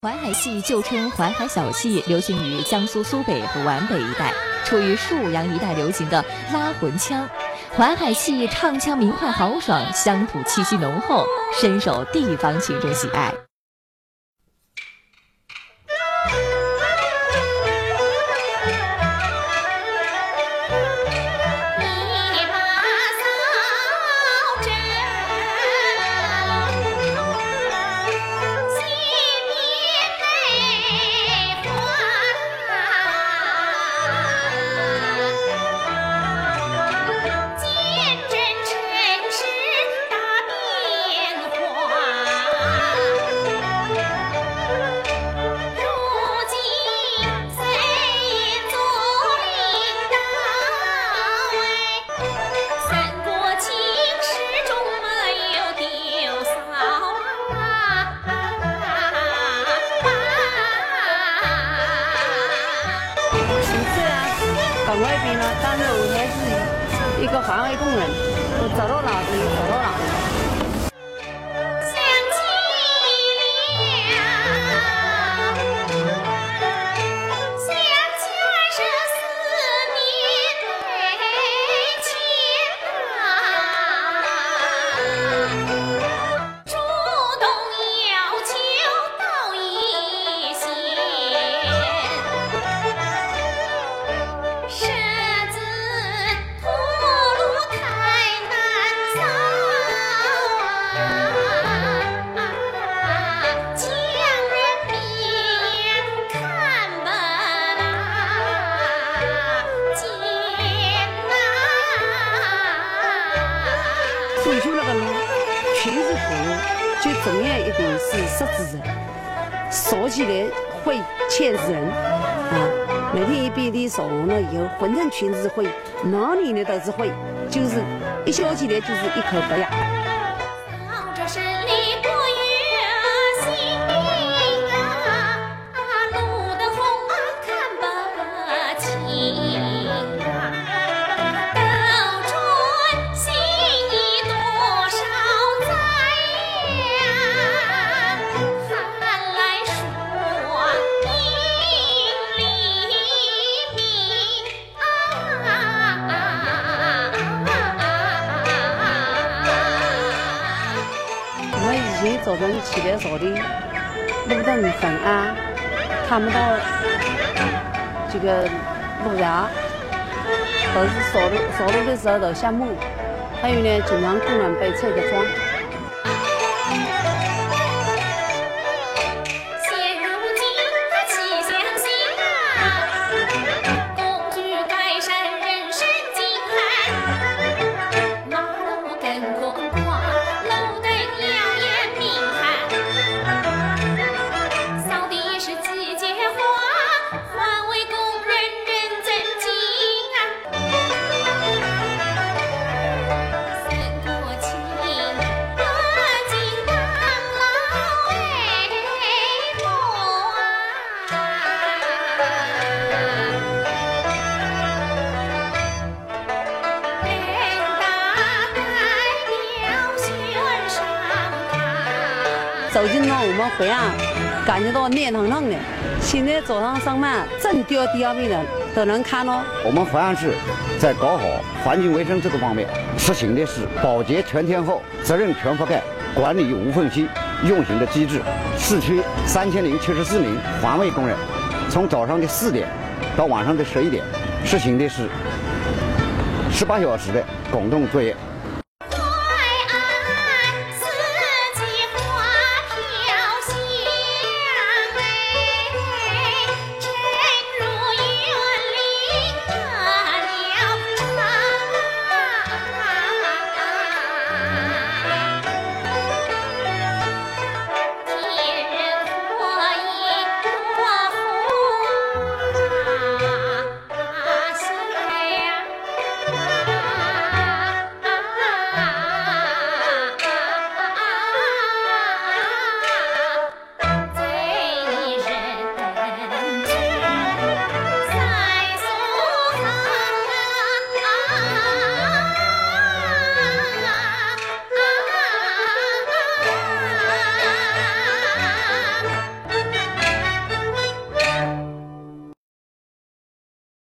淮海戏旧称淮海小戏，流行于江苏苏北和皖北一带，处于沭阳一带流行的拉魂腔。淮海戏唱腔明快豪爽，乡土气息浓厚，深受地方群众喜爱。但是我还是一个环卫工人，我走到哪里走到哪里。退休那个路，裙子裤最重要一点是识字人，说起来灰呛死人啊。每天一遍地扫完了以后，浑身全是灰，哪里的都是灰，就是一笑起来就是一口白牙。以前早晨起来扫的路灯很暗，看不到这个路牙，都是扫路扫路的时候都瞎蒙。还有呢，经常工人被车给撞。走进了我们淮安，感觉到热腾腾的。现在早上上班，正掉第二名的都能看到。我们淮安市在搞好环境卫生这个方面，实行的是保洁全天候、责任全覆盖、管理无缝隙、运行的机制。市区三千零七十四名环卫工人，从早上的四点到晚上的十一点，实行的是十八小时的共同作业。